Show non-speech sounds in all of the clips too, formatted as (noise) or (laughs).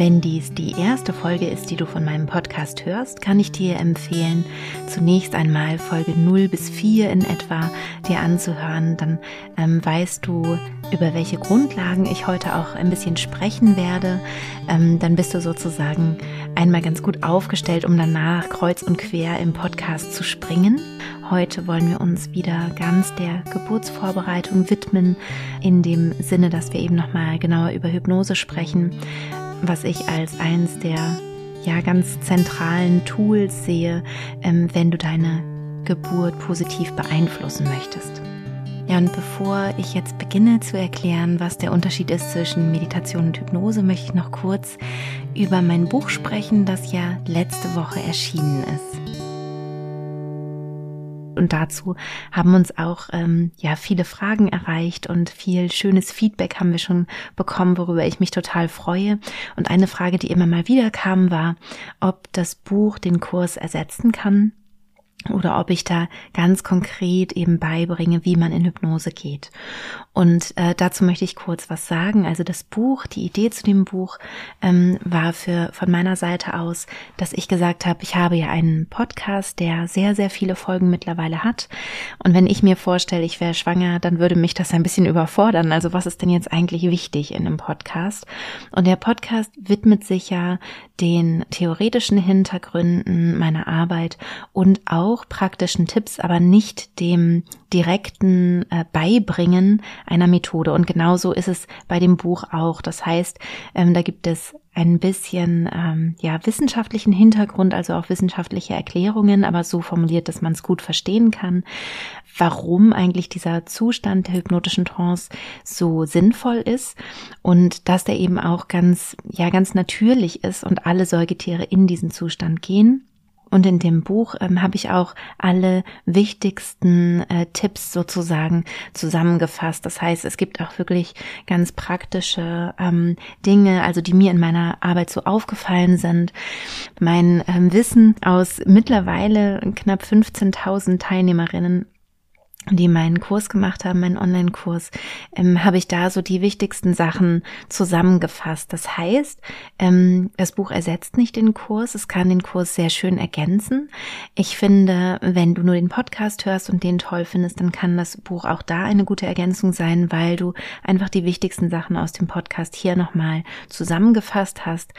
Wenn dies die erste Folge ist, die du von meinem Podcast hörst, kann ich dir empfehlen, zunächst einmal Folge 0 bis 4 in etwa dir anzuhören. Dann ähm, weißt du, über welche Grundlagen ich heute auch ein bisschen sprechen werde. Ähm, dann bist du sozusagen einmal ganz gut aufgestellt, um danach kreuz und quer im Podcast zu springen. Heute wollen wir uns wieder ganz der Geburtsvorbereitung widmen, in dem Sinne, dass wir eben nochmal genauer über Hypnose sprechen was ich als eins der ja ganz zentralen Tools sehe, ähm, wenn du deine Geburt positiv beeinflussen möchtest. Ja, und bevor ich jetzt beginne zu erklären, was der Unterschied ist zwischen Meditation und Hypnose, möchte ich noch kurz über mein Buch sprechen, das ja letzte Woche erschienen ist. Und dazu haben uns auch ähm, ja viele Fragen erreicht und viel schönes Feedback haben wir schon bekommen, worüber ich mich total freue. Und eine Frage, die immer mal wieder kam, war, ob das Buch den Kurs ersetzen kann oder ob ich da ganz konkret eben beibringe, wie man in Hypnose geht. Und äh, dazu möchte ich kurz was sagen. Also das Buch, die Idee zu dem Buch ähm, war für von meiner Seite aus, dass ich gesagt habe, ich habe ja einen Podcast, der sehr sehr viele Folgen mittlerweile hat. Und wenn ich mir vorstelle, ich wäre schwanger, dann würde mich das ein bisschen überfordern. Also was ist denn jetzt eigentlich wichtig in einem Podcast? Und der Podcast widmet sich ja den theoretischen Hintergründen meiner Arbeit und auch praktischen Tipps, aber nicht dem direkten äh, Beibringen einer Methode. Und genauso ist es bei dem Buch auch. Das heißt, ähm, da gibt es ein bisschen ähm, ja wissenschaftlichen Hintergrund, also auch wissenschaftliche Erklärungen, aber so formuliert, dass man es gut verstehen kann, warum eigentlich dieser Zustand der hypnotischen Trance so sinnvoll ist und dass der eben auch ganz ja ganz natürlich ist und alle Säugetiere in diesen Zustand gehen. Und in dem Buch ähm, habe ich auch alle wichtigsten äh, Tipps sozusagen zusammengefasst. Das heißt, es gibt auch wirklich ganz praktische ähm, Dinge, also die mir in meiner Arbeit so aufgefallen sind. Mein ähm, Wissen aus mittlerweile knapp 15.000 Teilnehmerinnen die meinen Kurs gemacht haben, meinen Online-Kurs, ähm, habe ich da so die wichtigsten Sachen zusammengefasst. Das heißt, ähm, das Buch ersetzt nicht den Kurs, es kann den Kurs sehr schön ergänzen. Ich finde, wenn du nur den Podcast hörst und den toll findest, dann kann das Buch auch da eine gute Ergänzung sein, weil du einfach die wichtigsten Sachen aus dem Podcast hier nochmal zusammengefasst hast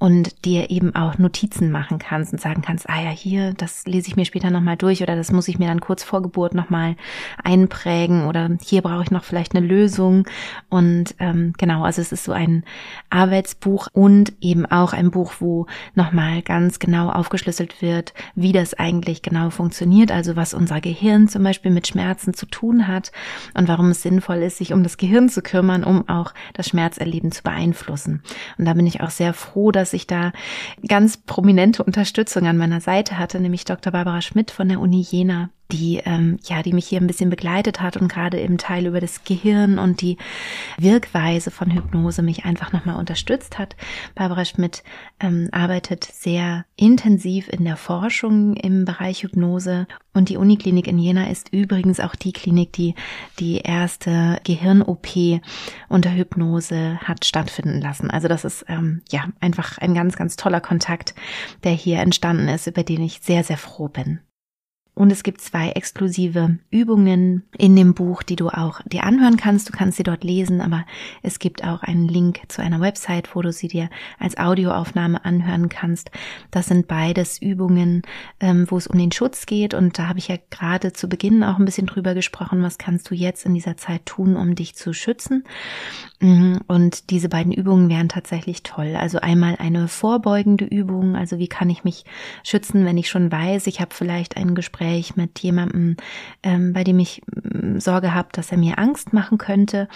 und dir eben auch Notizen machen kannst und sagen kannst, ah ja, hier, das lese ich mir später nochmal durch oder das muss ich mir dann kurz vor Geburt nochmal einprägen oder hier brauche ich noch vielleicht eine Lösung. Und ähm, genau, also es ist so ein Arbeitsbuch und eben auch ein Buch, wo nochmal ganz genau aufgeschlüsselt wird, wie das eigentlich genau funktioniert, also was unser Gehirn zum Beispiel mit Schmerzen zu tun hat und warum es sinnvoll ist, sich um das Gehirn zu kümmern, um auch das Schmerzerleben zu beeinflussen. Und da bin ich auch sehr froh, dass ich da ganz prominente Unterstützung an meiner Seite hatte, nämlich Dr. Barbara Schmidt von der Uni Jena die ähm, ja, die mich hier ein bisschen begleitet hat und gerade im Teil über das Gehirn und die Wirkweise von Hypnose mich einfach nochmal unterstützt hat. Barbara Schmidt ähm, arbeitet sehr intensiv in der Forschung im Bereich Hypnose und die Uniklinik in Jena ist übrigens auch die Klinik, die die erste Gehirn-OP unter Hypnose hat stattfinden lassen. Also das ist ähm, ja einfach ein ganz, ganz toller Kontakt, der hier entstanden ist, über den ich sehr, sehr froh bin. Und es gibt zwei exklusive Übungen in dem Buch, die du auch dir anhören kannst. Du kannst sie dort lesen, aber es gibt auch einen Link zu einer Website, wo du sie dir als Audioaufnahme anhören kannst. Das sind beides Übungen, ähm, wo es um den Schutz geht. Und da habe ich ja gerade zu Beginn auch ein bisschen drüber gesprochen, was kannst du jetzt in dieser Zeit tun, um dich zu schützen. Mhm. Und diese beiden Übungen wären tatsächlich toll. Also einmal eine vorbeugende Übung, also wie kann ich mich schützen, wenn ich schon weiß, ich habe vielleicht ein Gespräch mit jemandem, ähm, bei dem ich mm, Sorge habe, dass er mir Angst machen könnte.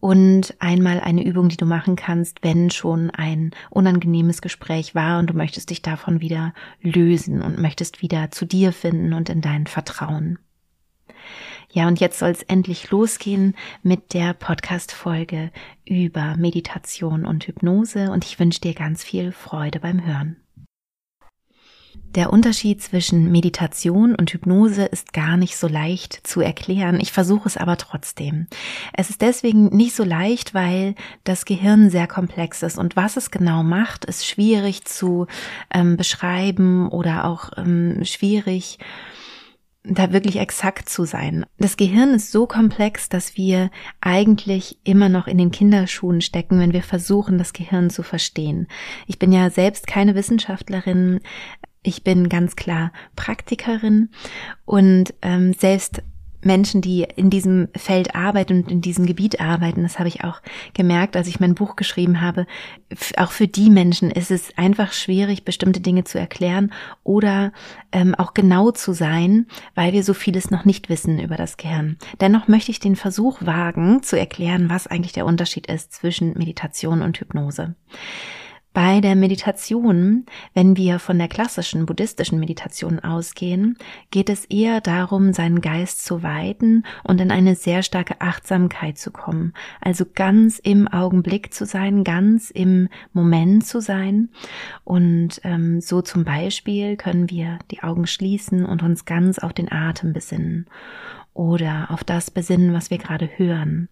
Und einmal eine Übung, die du machen kannst, wenn schon ein unangenehmes Gespräch war und du möchtest dich davon wieder lösen und möchtest wieder zu dir finden und in dein Vertrauen. Ja, und jetzt soll es endlich losgehen mit der Podcast-Folge über Meditation und Hypnose und ich wünsche dir ganz viel Freude beim Hören. Der Unterschied zwischen Meditation und Hypnose ist gar nicht so leicht zu erklären. Ich versuche es aber trotzdem. Es ist deswegen nicht so leicht, weil das Gehirn sehr komplex ist und was es genau macht, ist schwierig zu ähm, beschreiben oder auch ähm, schwierig da wirklich exakt zu sein. Das Gehirn ist so komplex, dass wir eigentlich immer noch in den Kinderschuhen stecken, wenn wir versuchen, das Gehirn zu verstehen. Ich bin ja selbst keine Wissenschaftlerin. Ich bin ganz klar Praktikerin und ähm, selbst Menschen, die in diesem Feld arbeiten und in diesem Gebiet arbeiten, das habe ich auch gemerkt, als ich mein Buch geschrieben habe, auch für die Menschen ist es einfach schwierig, bestimmte Dinge zu erklären oder ähm, auch genau zu sein, weil wir so vieles noch nicht wissen über das Gehirn. Dennoch möchte ich den Versuch wagen, zu erklären, was eigentlich der Unterschied ist zwischen Meditation und Hypnose. Bei der Meditation, wenn wir von der klassischen buddhistischen Meditation ausgehen, geht es eher darum, seinen Geist zu weiten und in eine sehr starke Achtsamkeit zu kommen. Also ganz im Augenblick zu sein, ganz im Moment zu sein. Und ähm, so zum Beispiel können wir die Augen schließen und uns ganz auf den Atem besinnen oder auf das besinnen, was wir gerade hören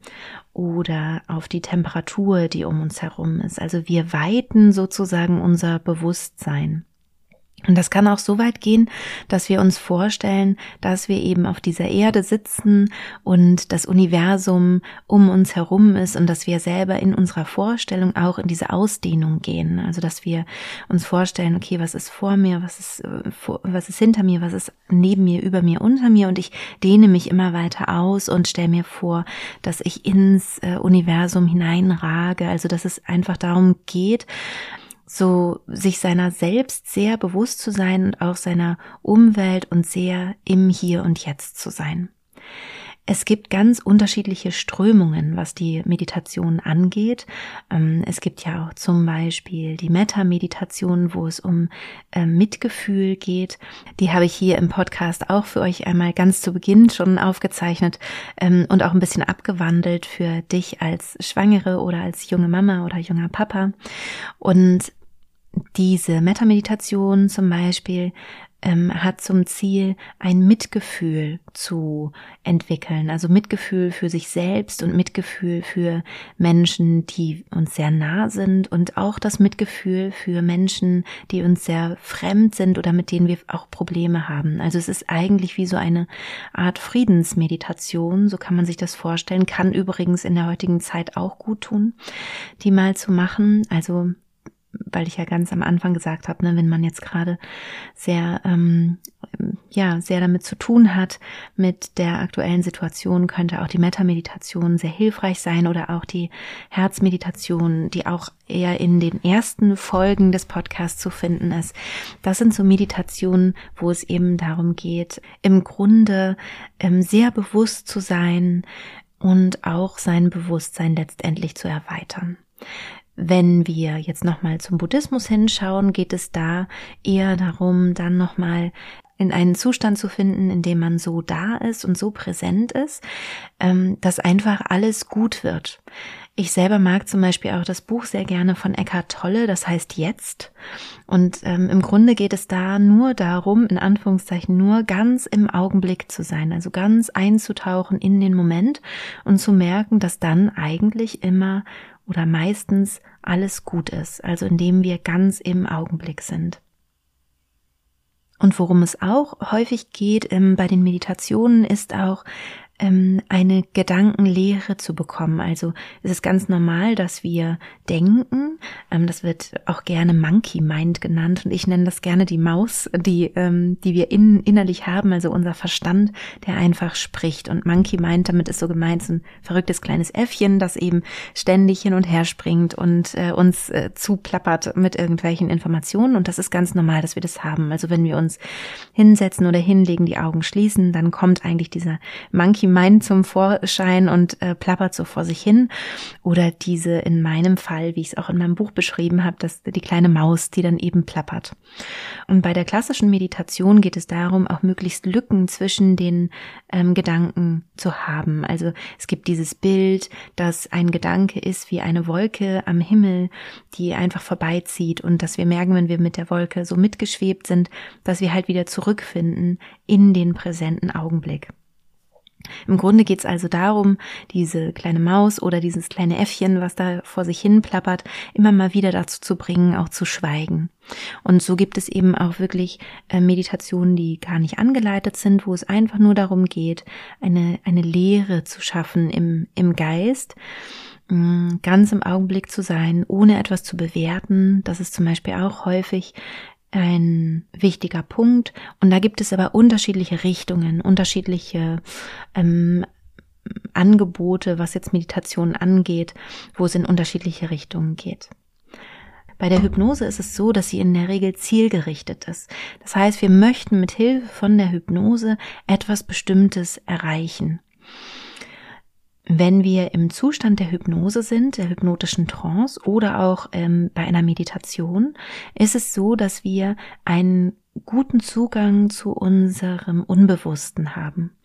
oder auf die Temperatur, die um uns herum ist. Also wir weiten sozusagen unser Bewusstsein. Und das kann auch so weit gehen, dass wir uns vorstellen, dass wir eben auf dieser Erde sitzen und das Universum um uns herum ist und dass wir selber in unserer Vorstellung auch in diese Ausdehnung gehen. Also dass wir uns vorstellen, okay, was ist vor mir, was ist, äh, was ist hinter mir, was ist neben mir, über mir, unter mir und ich dehne mich immer weiter aus und stelle mir vor, dass ich ins äh, Universum hineinrage. Also dass es einfach darum geht, so sich seiner selbst sehr bewusst zu sein und auch seiner Umwelt und sehr im Hier und Jetzt zu sein. Es gibt ganz unterschiedliche Strömungen, was die Meditation angeht. Ähm, es gibt ja auch zum Beispiel die Metta-Meditation, wo es um ähm, Mitgefühl geht. Die habe ich hier im Podcast auch für euch einmal ganz zu Beginn schon aufgezeichnet ähm, und auch ein bisschen abgewandelt für dich als Schwangere oder als junge Mama oder junger Papa. Und diese Metameditation zum Beispiel ähm, hat zum Ziel, ein Mitgefühl zu entwickeln, also Mitgefühl für sich selbst und Mitgefühl für Menschen, die uns sehr nah sind und auch das Mitgefühl für Menschen, die uns sehr fremd sind oder mit denen wir auch Probleme haben. Also es ist eigentlich wie so eine Art Friedensmeditation, so kann man sich das vorstellen, kann übrigens in der heutigen Zeit auch gut tun, die mal zu machen. Also weil ich ja ganz am Anfang gesagt habe, ne, wenn man jetzt gerade sehr, ähm, ja, sehr damit zu tun hat mit der aktuellen Situation, könnte auch die Metameditation sehr hilfreich sein oder auch die Herzmeditation, die auch eher in den ersten Folgen des Podcasts zu finden ist. Das sind so Meditationen, wo es eben darum geht, im Grunde ähm, sehr bewusst zu sein und auch sein Bewusstsein letztendlich zu erweitern. Wenn wir jetzt nochmal zum Buddhismus hinschauen, geht es da eher darum, dann nochmal in einen Zustand zu finden, in dem man so da ist und so präsent ist, ähm, dass einfach alles gut wird. Ich selber mag zum Beispiel auch das Buch sehr gerne von Eckhart Tolle, das heißt Jetzt. Und ähm, im Grunde geht es da nur darum, in Anführungszeichen nur ganz im Augenblick zu sein, also ganz einzutauchen in den Moment und zu merken, dass dann eigentlich immer oder meistens alles gut ist, also indem wir ganz im Augenblick sind. Und worum es auch häufig geht ähm, bei den Meditationen ist auch ähm, eine Gedankenlehre zu bekommen. Also es ist ganz normal, dass wir denken. Ähm, das wird auch gerne Monkey Mind genannt und ich nenne das gerne die Maus, die, ähm, die wir in, innerlich haben, also unser Verstand, der einfach spricht. Und Monkey Mind, damit ist so gemeint, so ein verrücktes kleines Äffchen, das eben ständig hin und her springt und äh, uns äh, zuplappert mit irgendwelchen Informationen. Und das ist ganz normal, dass wir das haben. Also wenn wir uns hinsetzen oder hinlegen, die Augen schließen, dann kommt eigentlich dieser Monkey meint zum Vorschein und äh, plappert so vor sich hin. Oder diese in meinem Fall, wie ich es auch in meinem Buch beschrieben habe, dass die kleine Maus, die dann eben plappert. Und bei der klassischen Meditation geht es darum, auch möglichst Lücken zwischen den ähm, Gedanken zu haben. Also es gibt dieses Bild, dass ein Gedanke ist wie eine Wolke am Himmel, die einfach vorbeizieht und dass wir merken, wenn wir mit der Wolke so mitgeschwebt sind, dass wir halt wieder zurückfinden in den präsenten Augenblick. Im Grunde geht es also darum, diese kleine Maus oder dieses kleine Äffchen, was da vor sich hin plappert, immer mal wieder dazu zu bringen, auch zu schweigen. Und so gibt es eben auch wirklich äh, Meditationen, die gar nicht angeleitet sind, wo es einfach nur darum geht, eine, eine Lehre zu schaffen im, im Geist mm, ganz im Augenblick zu sein, ohne etwas zu bewerten. Das ist zum Beispiel auch häufig ein wichtiger Punkt. Und da gibt es aber unterschiedliche Richtungen, unterschiedliche ähm, Angebote, was jetzt Meditation angeht, wo es in unterschiedliche Richtungen geht. Bei der Hypnose ist es so, dass sie in der Regel zielgerichtet ist. Das heißt, wir möchten mit Hilfe von der Hypnose etwas Bestimmtes erreichen. Wenn wir im Zustand der Hypnose sind, der hypnotischen Trance oder auch ähm, bei einer Meditation, ist es so, dass wir einen guten Zugang zu unserem Unbewussten haben.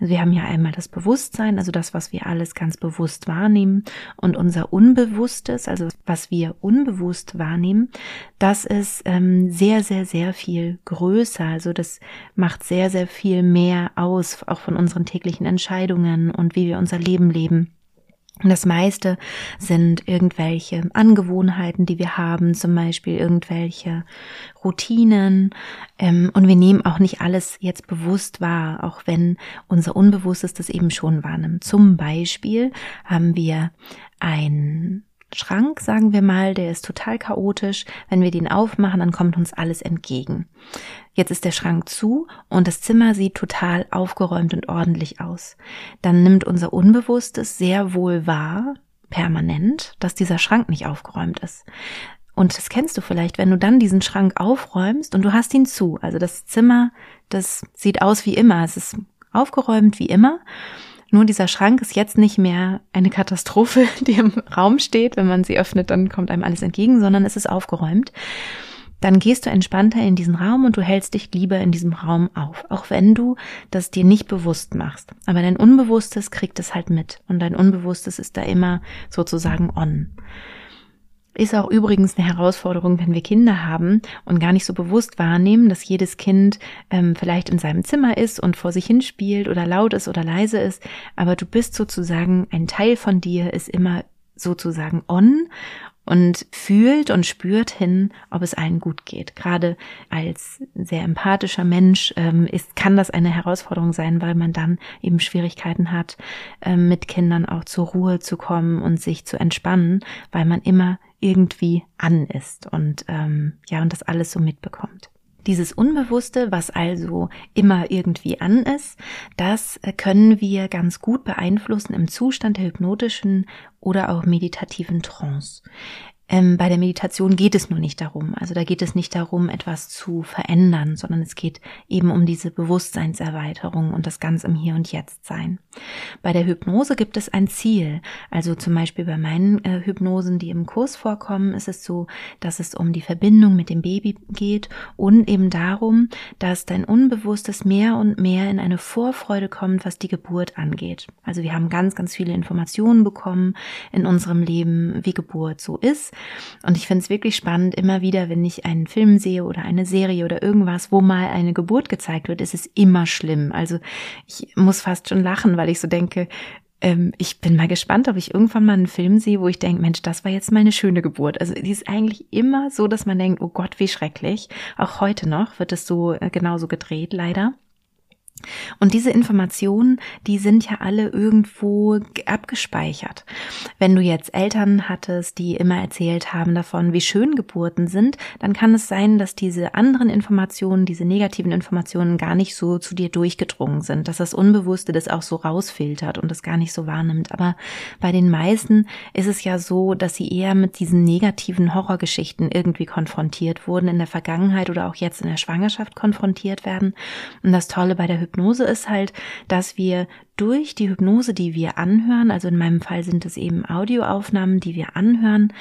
Also wir haben ja einmal das Bewusstsein, also das, was wir alles ganz bewusst wahrnehmen, und unser Unbewusstes, also was wir unbewusst wahrnehmen, das ist ähm, sehr, sehr, sehr viel größer. Also das macht sehr, sehr viel mehr aus, auch von unseren täglichen Entscheidungen und wie wir unser Leben leben. Das meiste sind irgendwelche Angewohnheiten, die wir haben, zum Beispiel irgendwelche Routinen. Ähm, und wir nehmen auch nicht alles jetzt bewusst wahr, auch wenn unser Unbewusstes das eben schon wahrnimmt. Zum Beispiel haben wir ein Schrank, sagen wir mal, der ist total chaotisch. Wenn wir den aufmachen, dann kommt uns alles entgegen. Jetzt ist der Schrank zu und das Zimmer sieht total aufgeräumt und ordentlich aus. Dann nimmt unser Unbewusstes sehr wohl wahr, permanent, dass dieser Schrank nicht aufgeräumt ist. Und das kennst du vielleicht, wenn du dann diesen Schrank aufräumst und du hast ihn zu. Also das Zimmer, das sieht aus wie immer. Es ist aufgeräumt wie immer. Nur dieser Schrank ist jetzt nicht mehr eine Katastrophe, (laughs) die im Raum steht. Wenn man sie öffnet, dann kommt einem alles entgegen, sondern es ist aufgeräumt. Dann gehst du entspannter in diesen Raum und du hältst dich lieber in diesem Raum auf, auch wenn du das dir nicht bewusst machst. Aber dein Unbewusstes kriegt es halt mit und dein Unbewusstes ist da immer sozusagen on. Ist auch übrigens eine Herausforderung, wenn wir Kinder haben und gar nicht so bewusst wahrnehmen, dass jedes Kind ähm, vielleicht in seinem Zimmer ist und vor sich hin spielt oder laut ist oder leise ist, aber du bist sozusagen, ein Teil von dir ist immer sozusagen on und fühlt und spürt hin, ob es allen gut geht. Gerade als sehr empathischer Mensch ähm, ist, kann das eine Herausforderung sein, weil man dann eben Schwierigkeiten hat, ähm, mit Kindern auch zur Ruhe zu kommen und sich zu entspannen, weil man immer irgendwie an ist und ähm, ja und das alles so mitbekommt. Dieses Unbewusste, was also immer irgendwie an ist, das äh, können wir ganz gut beeinflussen im Zustand der hypnotischen oder auch meditativen Trance. Ähm, bei der Meditation geht es nur nicht darum. Also da geht es nicht darum, etwas zu verändern, sondern es geht eben um diese Bewusstseinserweiterung und das ganz im Hier und Jetzt sein. Bei der Hypnose gibt es ein Ziel. Also zum Beispiel bei meinen äh, Hypnosen, die im Kurs vorkommen, ist es so, dass es um die Verbindung mit dem Baby geht und eben darum, dass dein Unbewusstes mehr und mehr in eine Vorfreude kommt, was die Geburt angeht. Also wir haben ganz, ganz viele Informationen bekommen in unserem Leben, wie Geburt so ist und ich finde es wirklich spannend, immer wieder, wenn ich einen Film sehe oder eine Serie oder irgendwas, wo mal eine Geburt gezeigt wird, ist es immer schlimm. Also ich muss fast schon lachen, weil ich so denke, ähm, ich bin mal gespannt, ob ich irgendwann mal einen Film sehe, wo ich denke, Mensch, das war jetzt mal eine schöne Geburt. Also die ist eigentlich immer so, dass man denkt, oh Gott, wie schrecklich. Auch heute noch wird es so äh, genauso gedreht, leider. Und diese Informationen, die sind ja alle irgendwo abgespeichert. Wenn du jetzt Eltern hattest, die immer erzählt haben davon, wie schön Geburten sind, dann kann es sein, dass diese anderen Informationen, diese negativen Informationen gar nicht so zu dir durchgedrungen sind, dass das Unbewusste das auch so rausfiltert und das gar nicht so wahrnimmt. Aber bei den meisten ist es ja so, dass sie eher mit diesen negativen Horrorgeschichten irgendwie konfrontiert wurden, in der Vergangenheit oder auch jetzt in der Schwangerschaft konfrontiert werden. Und das Tolle bei der Hypnose ist halt, dass wir durch die Hypnose, die wir anhören, also in meinem Fall sind es eben Audioaufnahmen, die wir anhören,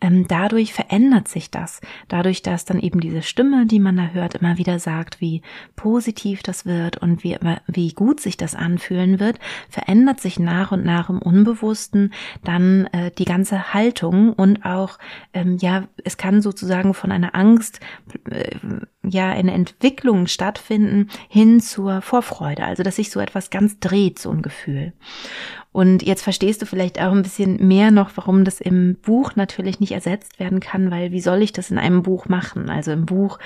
ähm, dadurch verändert sich das. Dadurch, dass dann eben diese Stimme, die man da hört, immer wieder sagt, wie positiv das wird und wie, wie gut sich das anfühlen wird, verändert sich nach und nach im Unbewussten dann äh, die ganze Haltung und auch, ähm, ja, es kann sozusagen von einer Angst, äh, ja, eine Entwicklung stattfinden hin zur Vorfreude. Also, dass sich so etwas ganz dreht, so ein Gefühl. Und jetzt verstehst du vielleicht auch ein bisschen mehr noch, warum das im Buch natürlich nicht ersetzt werden kann, weil wie soll ich das in einem Buch machen? Also im Buch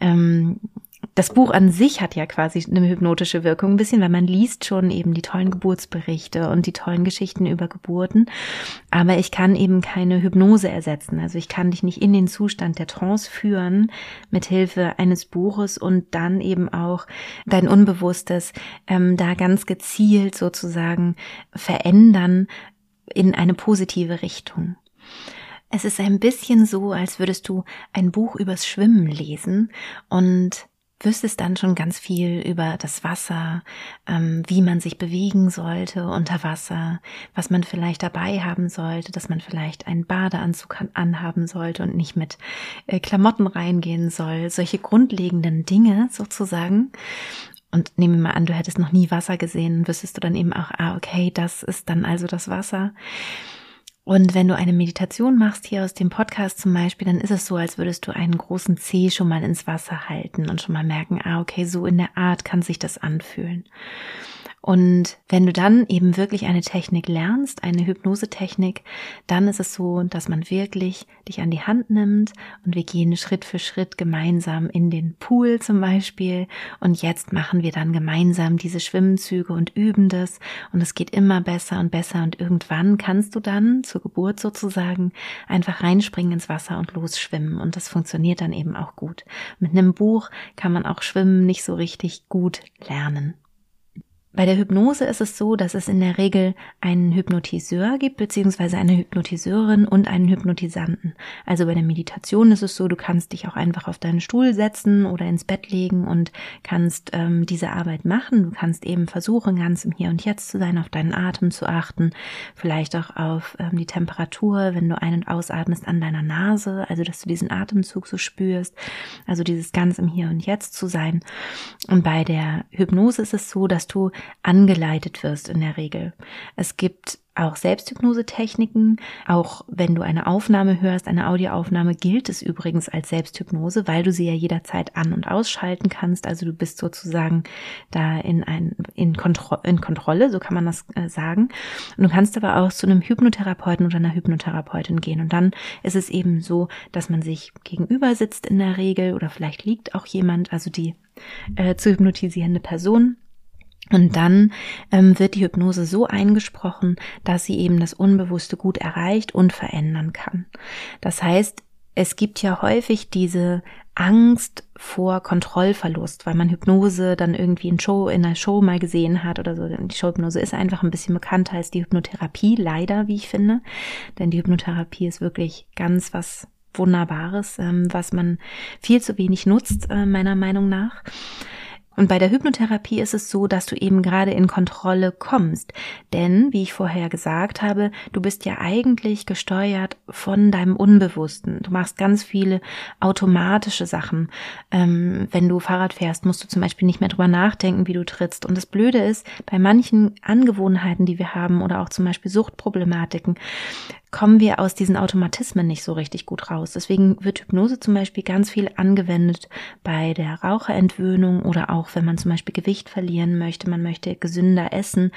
ähm, das Buch an sich hat ja quasi eine hypnotische Wirkung ein bisschen, weil man liest schon eben die tollen Geburtsberichte und die tollen Geschichten über Geburten. Aber ich kann eben keine Hypnose ersetzen. Also ich kann dich nicht in den Zustand der Trance führen mit Hilfe eines Buches und dann eben auch dein Unbewusstes ähm, da ganz gezielt sozusagen verändern in eine positive Richtung. Es ist ein bisschen so, als würdest du ein Buch übers Schwimmen lesen und wüsstest dann schon ganz viel über das Wasser, ähm, wie man sich bewegen sollte unter Wasser, was man vielleicht dabei haben sollte, dass man vielleicht einen Badeanzug anhaben sollte und nicht mit äh, Klamotten reingehen soll. Solche grundlegenden Dinge sozusagen. Und nehmen wir mal an, du hättest noch nie Wasser gesehen, wüsstest du dann eben auch, ah, okay, das ist dann also das Wasser. Und wenn du eine Meditation machst hier aus dem Podcast zum Beispiel, dann ist es so, als würdest du einen großen Zeh schon mal ins Wasser halten und schon mal merken, ah, okay, so in der Art kann sich das anfühlen. Und wenn du dann eben wirklich eine Technik lernst, eine Hypnosetechnik, dann ist es so, dass man wirklich dich an die Hand nimmt und wir gehen Schritt für Schritt gemeinsam in den Pool zum Beispiel. Und jetzt machen wir dann gemeinsam diese Schwimmzüge und üben das. Und es geht immer besser und besser. Und irgendwann kannst du dann zur Geburt sozusagen einfach reinspringen ins Wasser und losschwimmen. Und das funktioniert dann eben auch gut. Mit einem Buch kann man auch Schwimmen nicht so richtig gut lernen. Bei der Hypnose ist es so, dass es in der Regel einen Hypnotiseur gibt, beziehungsweise eine Hypnotiseurin und einen Hypnotisanten. Also bei der Meditation ist es so, du kannst dich auch einfach auf deinen Stuhl setzen oder ins Bett legen und kannst ähm, diese Arbeit machen. Du kannst eben versuchen, ganz im Hier und Jetzt zu sein, auf deinen Atem zu achten, vielleicht auch auf ähm, die Temperatur, wenn du ein- und ausatmest an deiner Nase, also dass du diesen Atemzug so spürst, also dieses ganz im Hier und Jetzt zu sein. Und bei der Hypnose ist es so, dass du angeleitet wirst in der Regel. Es gibt auch Selbsthypnose-Techniken. Auch wenn du eine Aufnahme hörst, eine Audioaufnahme, gilt es übrigens als Selbsthypnose, weil du sie ja jederzeit an- und ausschalten kannst. Also du bist sozusagen da in, ein, in, Kontro in Kontrolle, so kann man das äh, sagen. Und du kannst aber auch zu einem Hypnotherapeuten oder einer Hypnotherapeutin gehen. Und dann ist es eben so, dass man sich gegenüber sitzt in der Regel oder vielleicht liegt auch jemand, also die äh, zu hypnotisierende Person und dann ähm, wird die Hypnose so eingesprochen, dass sie eben das Unbewusste gut erreicht und verändern kann. Das heißt, es gibt ja häufig diese Angst vor Kontrollverlust, weil man Hypnose dann irgendwie in Show, in einer Show mal gesehen hat oder so. Die Showhypnose ist einfach ein bisschen bekannter als die Hypnotherapie, leider, wie ich finde. Denn die Hypnotherapie ist wirklich ganz was Wunderbares, ähm, was man viel zu wenig nutzt, äh, meiner Meinung nach. Und bei der Hypnotherapie ist es so, dass du eben gerade in Kontrolle kommst. Denn, wie ich vorher gesagt habe, du bist ja eigentlich gesteuert von deinem Unbewussten. Du machst ganz viele automatische Sachen. Ähm, wenn du Fahrrad fährst, musst du zum Beispiel nicht mehr drüber nachdenken, wie du trittst. Und das Blöde ist, bei manchen Angewohnheiten, die wir haben, oder auch zum Beispiel Suchtproblematiken, kommen wir aus diesen Automatismen nicht so richtig gut raus. Deswegen wird Hypnose zum Beispiel ganz viel angewendet bei der Raucherentwöhnung oder auch wenn man zum Beispiel Gewicht verlieren möchte, man möchte gesünder essen,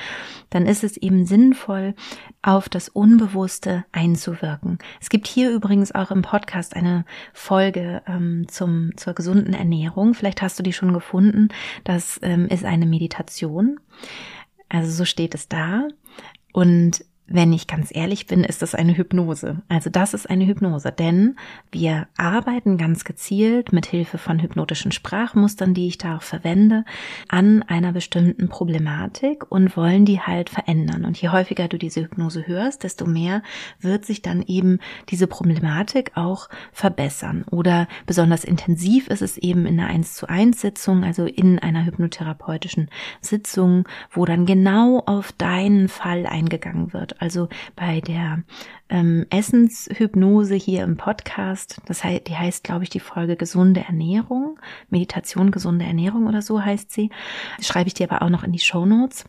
dann ist es eben sinnvoll, auf das Unbewusste einzuwirken. Es gibt hier übrigens auch im Podcast eine Folge ähm, zum, zur gesunden Ernährung. Vielleicht hast du die schon gefunden. Das ähm, ist eine Meditation. Also so steht es da. Und wenn ich ganz ehrlich bin, ist das eine Hypnose. Also das ist eine Hypnose, denn wir arbeiten ganz gezielt mit Hilfe von hypnotischen Sprachmustern, die ich da auch verwende, an einer bestimmten Problematik und wollen die halt verändern. Und je häufiger du diese Hypnose hörst, desto mehr wird sich dann eben diese Problematik auch verbessern. Oder besonders intensiv ist es eben in einer 1 zu 1 Sitzung, also in einer hypnotherapeutischen Sitzung, wo dann genau auf deinen Fall eingegangen wird also bei der ähm, Essenshypnose hier im Podcast, das heißt, die heißt, glaube ich, die Folge gesunde Ernährung, Meditation, gesunde Ernährung oder so heißt sie, schreibe ich dir aber auch noch in die Show Notes.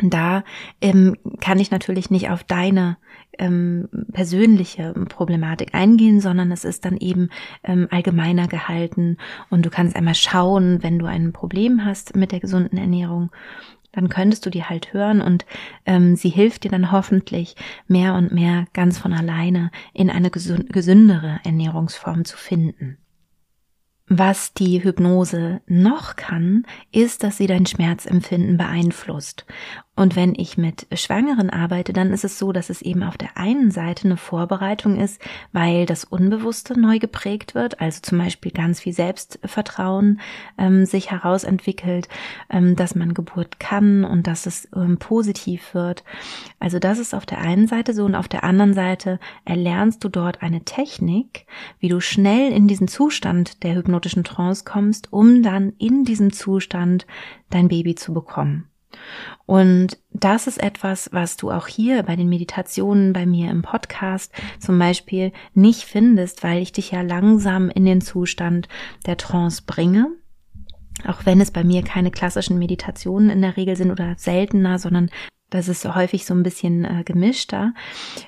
Da ähm, kann ich natürlich nicht auf deine ähm, persönliche Problematik eingehen, sondern es ist dann eben ähm, allgemeiner gehalten und du kannst einmal schauen, wenn du ein Problem hast mit der gesunden Ernährung dann könntest du die halt hören und ähm, sie hilft dir dann hoffentlich mehr und mehr ganz von alleine in eine gesündere Ernährungsform zu finden. Was die Hypnose noch kann, ist, dass sie dein Schmerzempfinden beeinflusst. Und wenn ich mit Schwangeren arbeite, dann ist es so, dass es eben auf der einen Seite eine Vorbereitung ist, weil das Unbewusste neu geprägt wird, also zum Beispiel ganz viel Selbstvertrauen ähm, sich herausentwickelt, ähm, dass man Geburt kann und dass es ähm, positiv wird. Also das ist auf der einen Seite so und auf der anderen Seite erlernst du dort eine Technik, wie du schnell in diesen Zustand der hypnotischen Trance kommst, um dann in diesem Zustand dein Baby zu bekommen. Und das ist etwas, was du auch hier bei den Meditationen bei mir im Podcast zum Beispiel nicht findest, weil ich dich ja langsam in den Zustand der Trance bringe. Auch wenn es bei mir keine klassischen Meditationen in der Regel sind oder seltener, sondern das ist häufig so ein bisschen äh, gemischter,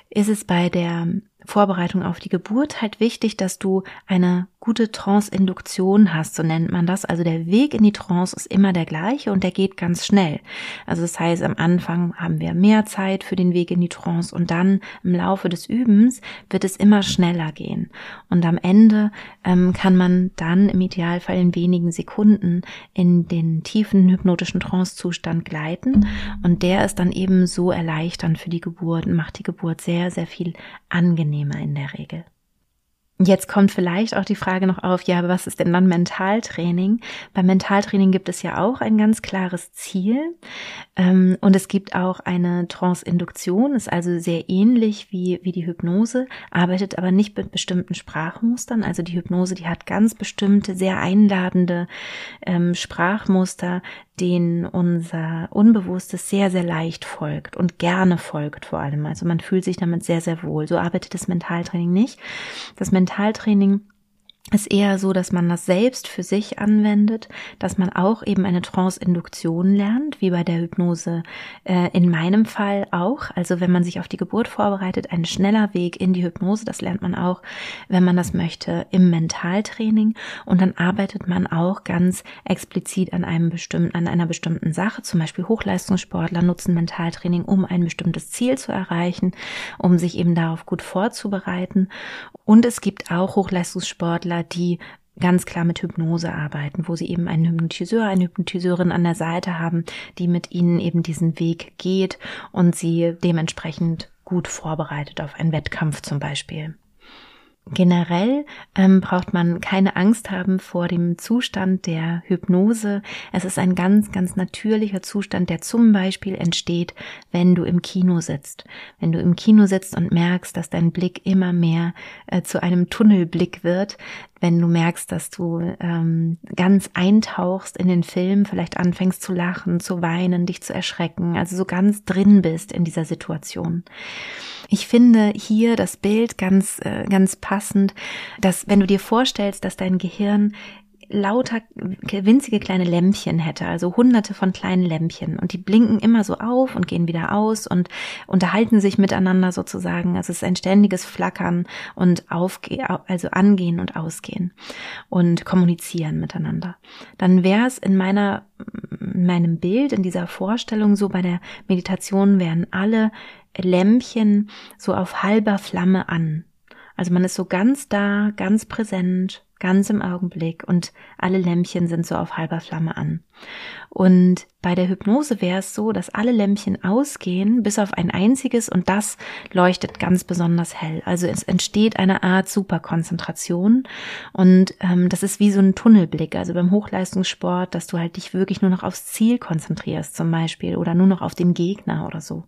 ist es bei der Vorbereitung auf die Geburt halt wichtig, dass du eine gute Trance-Induktion hast, so nennt man das. Also der Weg in die Trance ist immer der gleiche und der geht ganz schnell. Also das heißt, am Anfang haben wir mehr Zeit für den Weg in die Trance und dann im Laufe des Übens wird es immer schneller gehen. Und am Ende ähm, kann man dann im Idealfall in wenigen Sekunden in den tiefen hypnotischen Trance-Zustand gleiten und der ist dann eben so erleichternd für die Geburt und macht die Geburt sehr, sehr viel angenehmer in der Regel. Jetzt kommt vielleicht auch die Frage noch auf, ja, was ist denn dann Mentaltraining? Beim Mentaltraining gibt es ja auch ein ganz klares Ziel ähm, und es gibt auch eine Trance-Induktion, ist also sehr ähnlich wie, wie die Hypnose, arbeitet aber nicht mit bestimmten Sprachmustern. Also die Hypnose, die hat ganz bestimmte, sehr einladende ähm, Sprachmuster, den unser Unbewusstes sehr, sehr leicht folgt und gerne folgt vor allem. Also man fühlt sich damit sehr, sehr wohl. So arbeitet das Mentaltraining nicht. Das Mentaltraining ist eher so, dass man das selbst für sich anwendet, dass man auch eben eine Trance-Induktion lernt, wie bei der Hypnose äh, in meinem Fall auch. Also wenn man sich auf die Geburt vorbereitet, ein schneller Weg in die Hypnose, das lernt man auch, wenn man das möchte, im Mentaltraining. Und dann arbeitet man auch ganz explizit an einem bestimmten, an einer bestimmten Sache. Zum Beispiel Hochleistungssportler nutzen Mentaltraining, um ein bestimmtes Ziel zu erreichen, um sich eben darauf gut vorzubereiten. Und es gibt auch Hochleistungssportler, die ganz klar mit Hypnose arbeiten, wo sie eben einen Hypnotiseur, eine Hypnotiseurin an der Seite haben, die mit ihnen eben diesen Weg geht und sie dementsprechend gut vorbereitet auf einen Wettkampf zum Beispiel. Generell ähm, braucht man keine Angst haben vor dem Zustand der Hypnose. Es ist ein ganz, ganz natürlicher Zustand, der zum Beispiel entsteht, wenn du im Kino sitzt. Wenn du im Kino sitzt und merkst, dass dein Blick immer mehr äh, zu einem Tunnelblick wird, wenn du merkst, dass du ähm, ganz eintauchst in den Film, vielleicht anfängst zu lachen, zu weinen, dich zu erschrecken, also so ganz drin bist in dieser Situation. Ich finde hier das Bild ganz, äh, ganz passend, dass wenn du dir vorstellst, dass dein Gehirn lauter winzige kleine Lämpchen hätte, also hunderte von kleinen Lämpchen und die blinken immer so auf und gehen wieder aus und unterhalten sich miteinander sozusagen. Also es ist ein ständiges Flackern und aufgehen, also angehen und ausgehen und kommunizieren miteinander. Dann wäre es in meiner, in meinem Bild, in dieser Vorstellung so bei der Meditation wären alle Lämpchen so auf halber Flamme an. Also man ist so ganz da, ganz präsent, ganz im Augenblick und alle Lämpchen sind so auf halber Flamme an. Und bei der Hypnose wäre es so, dass alle Lämpchen ausgehen, bis auf ein einziges und das leuchtet ganz besonders hell. Also es entsteht eine Art Superkonzentration und ähm, das ist wie so ein Tunnelblick. Also beim Hochleistungssport, dass du halt dich wirklich nur noch aufs Ziel konzentrierst zum Beispiel oder nur noch auf den Gegner oder so.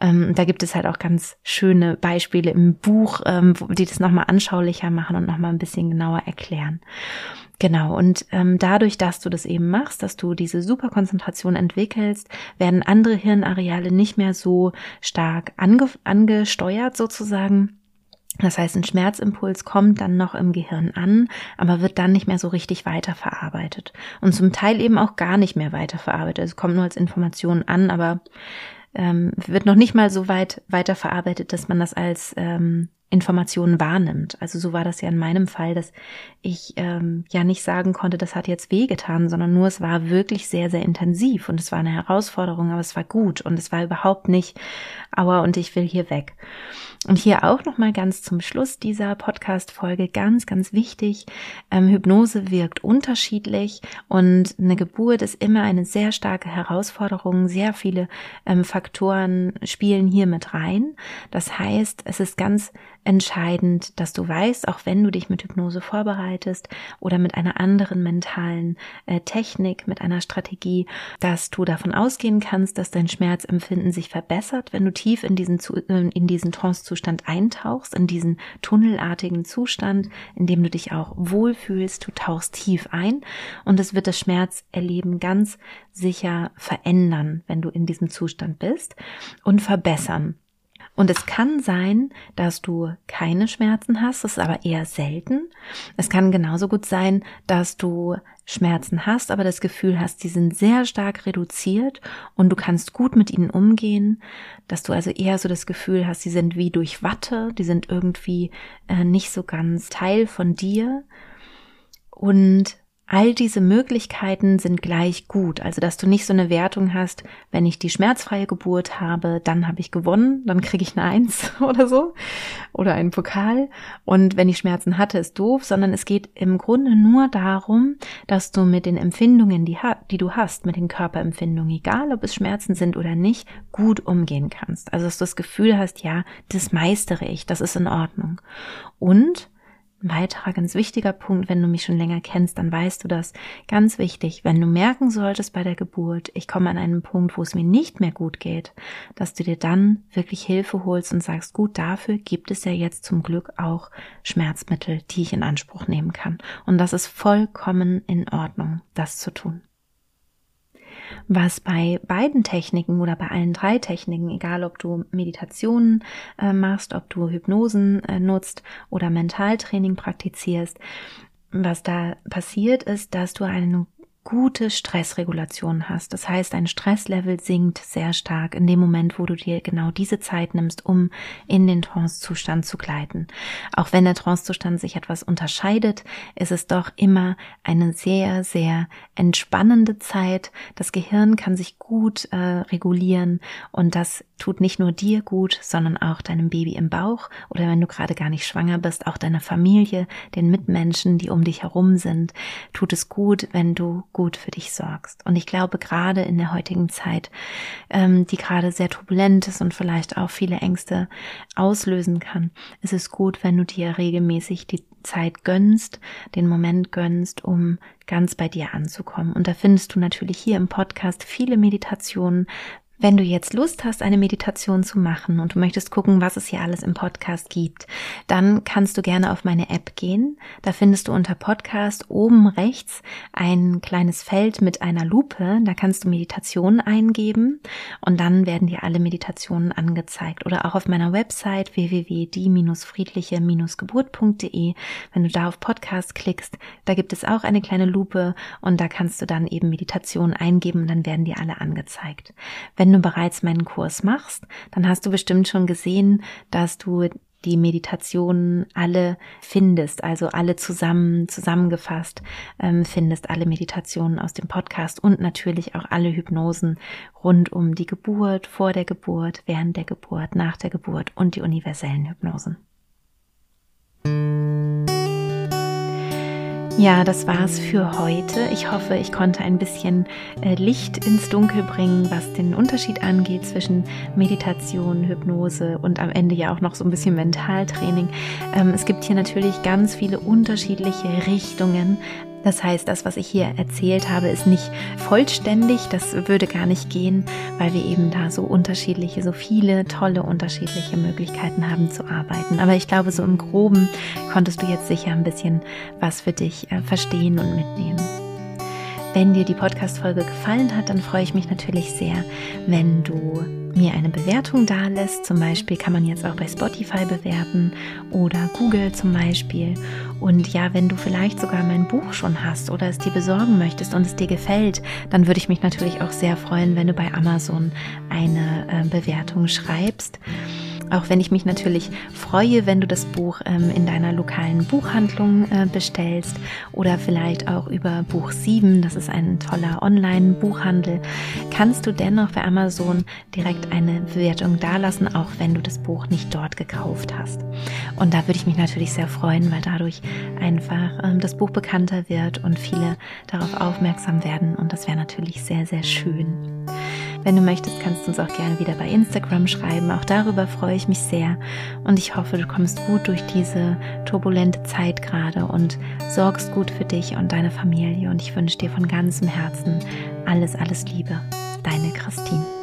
Ähm, da gibt es halt auch ganz schöne Beispiele im Buch, ähm, die das nochmal anschaulicher machen und nochmal ein bisschen genauer erklären. Genau, und ähm, dadurch, dass du das eben machst, dass du diese Superkonzentration entwickelst, werden andere Hirnareale nicht mehr so stark ange angesteuert sozusagen. Das heißt, ein Schmerzimpuls kommt dann noch im Gehirn an, aber wird dann nicht mehr so richtig weiterverarbeitet. Und zum Teil eben auch gar nicht mehr weiterverarbeitet. Es kommt nur als Information an, aber ähm, wird noch nicht mal so weit weiterverarbeitet, dass man das als ähm, Informationen wahrnimmt. Also so war das ja in meinem Fall, dass ich ähm, ja nicht sagen konnte, das hat jetzt wehgetan, sondern nur es war wirklich sehr, sehr intensiv und es war eine Herausforderung, aber es war gut und es war überhaupt nicht, aua und ich will hier weg. Und hier auch nochmal ganz zum Schluss dieser Podcast-Folge ganz, ganz wichtig. Ähm, Hypnose wirkt unterschiedlich und eine Geburt ist immer eine sehr starke Herausforderung. Sehr viele ähm, Faktoren spielen hier mit rein. Das heißt, es ist ganz entscheidend, dass du weißt, auch wenn du dich mit Hypnose vorbereitest oder mit einer anderen mentalen äh, Technik, mit einer Strategie, dass du davon ausgehen kannst, dass dein Schmerzempfinden sich verbessert, wenn du tief in diesen, äh, in diesen Trance-Zustand eintauchst, in diesen tunnelartigen Zustand, in dem du dich auch wohlfühlst, du tauchst tief ein und es wird das Schmerzerleben ganz sicher verändern, wenn du in diesem Zustand bist und verbessern. Und es kann sein, dass du keine Schmerzen hast, das ist aber eher selten. Es kann genauso gut sein, dass du Schmerzen hast, aber das Gefühl hast, die sind sehr stark reduziert und du kannst gut mit ihnen umgehen, dass du also eher so das Gefühl hast, die sind wie durch Watte, die sind irgendwie äh, nicht so ganz Teil von dir. Und All diese Möglichkeiten sind gleich gut, also dass du nicht so eine Wertung hast, wenn ich die schmerzfreie Geburt habe, dann habe ich gewonnen, dann kriege ich eine Eins (laughs) oder so oder einen Pokal und wenn ich Schmerzen hatte, ist doof, sondern es geht im Grunde nur darum, dass du mit den Empfindungen, die, die du hast, mit den Körperempfindungen, egal ob es Schmerzen sind oder nicht, gut umgehen kannst. Also dass du das Gefühl hast, ja, das meistere ich, das ist in Ordnung. Und ein weiterer ganz wichtiger Punkt, wenn du mich schon länger kennst, dann weißt du das. Ganz wichtig, wenn du merken solltest bei der Geburt, ich komme an einen Punkt, wo es mir nicht mehr gut geht, dass du dir dann wirklich Hilfe holst und sagst, gut, dafür gibt es ja jetzt zum Glück auch Schmerzmittel, die ich in Anspruch nehmen kann. Und das ist vollkommen in Ordnung, das zu tun was bei beiden Techniken oder bei allen drei Techniken, egal ob du Meditationen äh, machst, ob du Hypnosen äh, nutzt oder Mentaltraining praktizierst, was da passiert ist, dass du einen gute Stressregulation hast. Das heißt, dein Stresslevel sinkt sehr stark in dem Moment, wo du dir genau diese Zeit nimmst, um in den Trancezustand zu gleiten. Auch wenn der Trancezustand sich etwas unterscheidet, ist es doch immer eine sehr, sehr entspannende Zeit. Das Gehirn kann sich gut äh, regulieren und das tut nicht nur dir gut, sondern auch deinem Baby im Bauch oder wenn du gerade gar nicht schwanger bist, auch deiner Familie, den Mitmenschen, die um dich herum sind, tut es gut, wenn du gut für dich sorgst. Und ich glaube, gerade in der heutigen Zeit, ähm, die gerade sehr turbulent ist und vielleicht auch viele Ängste auslösen kann, ist es gut, wenn du dir regelmäßig die Zeit gönnst, den Moment gönnst, um ganz bei dir anzukommen. Und da findest du natürlich hier im Podcast viele Meditationen, wenn du jetzt Lust hast, eine Meditation zu machen und du möchtest gucken, was es hier alles im Podcast gibt, dann kannst du gerne auf meine App gehen. Da findest du unter Podcast oben rechts ein kleines Feld mit einer Lupe. Da kannst du Meditationen eingeben und dann werden dir alle Meditationen angezeigt. Oder auch auf meiner Website www.die-friedliche-geburt.de. Wenn du da auf Podcast klickst, da gibt es auch eine kleine Lupe und da kannst du dann eben Meditationen eingeben und dann werden dir alle angezeigt. Wenn wenn du bereits meinen Kurs machst, dann hast du bestimmt schon gesehen, dass du die Meditationen alle findest, also alle zusammen zusammengefasst ähm, findest, alle Meditationen aus dem Podcast und natürlich auch alle Hypnosen rund um die Geburt, vor der Geburt, während der Geburt, nach der Geburt und die universellen Hypnosen. Ja, das war's für heute. Ich hoffe, ich konnte ein bisschen äh, Licht ins Dunkel bringen, was den Unterschied angeht zwischen Meditation, Hypnose und am Ende ja auch noch so ein bisschen Mentaltraining. Ähm, es gibt hier natürlich ganz viele unterschiedliche Richtungen, das heißt, das, was ich hier erzählt habe, ist nicht vollständig. Das würde gar nicht gehen, weil wir eben da so unterschiedliche, so viele tolle unterschiedliche Möglichkeiten haben zu arbeiten. Aber ich glaube, so im Groben konntest du jetzt sicher ein bisschen was für dich äh, verstehen und mitnehmen. Wenn dir die Podcast-Folge gefallen hat, dann freue ich mich natürlich sehr, wenn du mir eine Bewertung da lässt. Zum Beispiel kann man jetzt auch bei Spotify bewerten oder Google zum Beispiel. Und ja, wenn du vielleicht sogar mein Buch schon hast oder es dir besorgen möchtest und es dir gefällt, dann würde ich mich natürlich auch sehr freuen, wenn du bei Amazon eine äh, Bewertung schreibst. Auch wenn ich mich natürlich freue, wenn du das Buch ähm, in deiner lokalen Buchhandlung äh, bestellst oder vielleicht auch über Buch 7, das ist ein toller Online-Buchhandel, kannst du dennoch bei Amazon direkt eine Bewertung dalassen, auch wenn du das Buch nicht dort gekauft hast. Und da würde ich mich natürlich sehr freuen, weil dadurch einfach ähm, das Buch bekannter wird und viele darauf aufmerksam werden und das wäre natürlich sehr, sehr schön. Wenn du möchtest, kannst du uns auch gerne wieder bei Instagram schreiben. Auch darüber freue ich mich sehr. Und ich hoffe, du kommst gut durch diese turbulente Zeit gerade und sorgst gut für dich und deine Familie. Und ich wünsche dir von ganzem Herzen alles, alles Liebe. Deine Christine.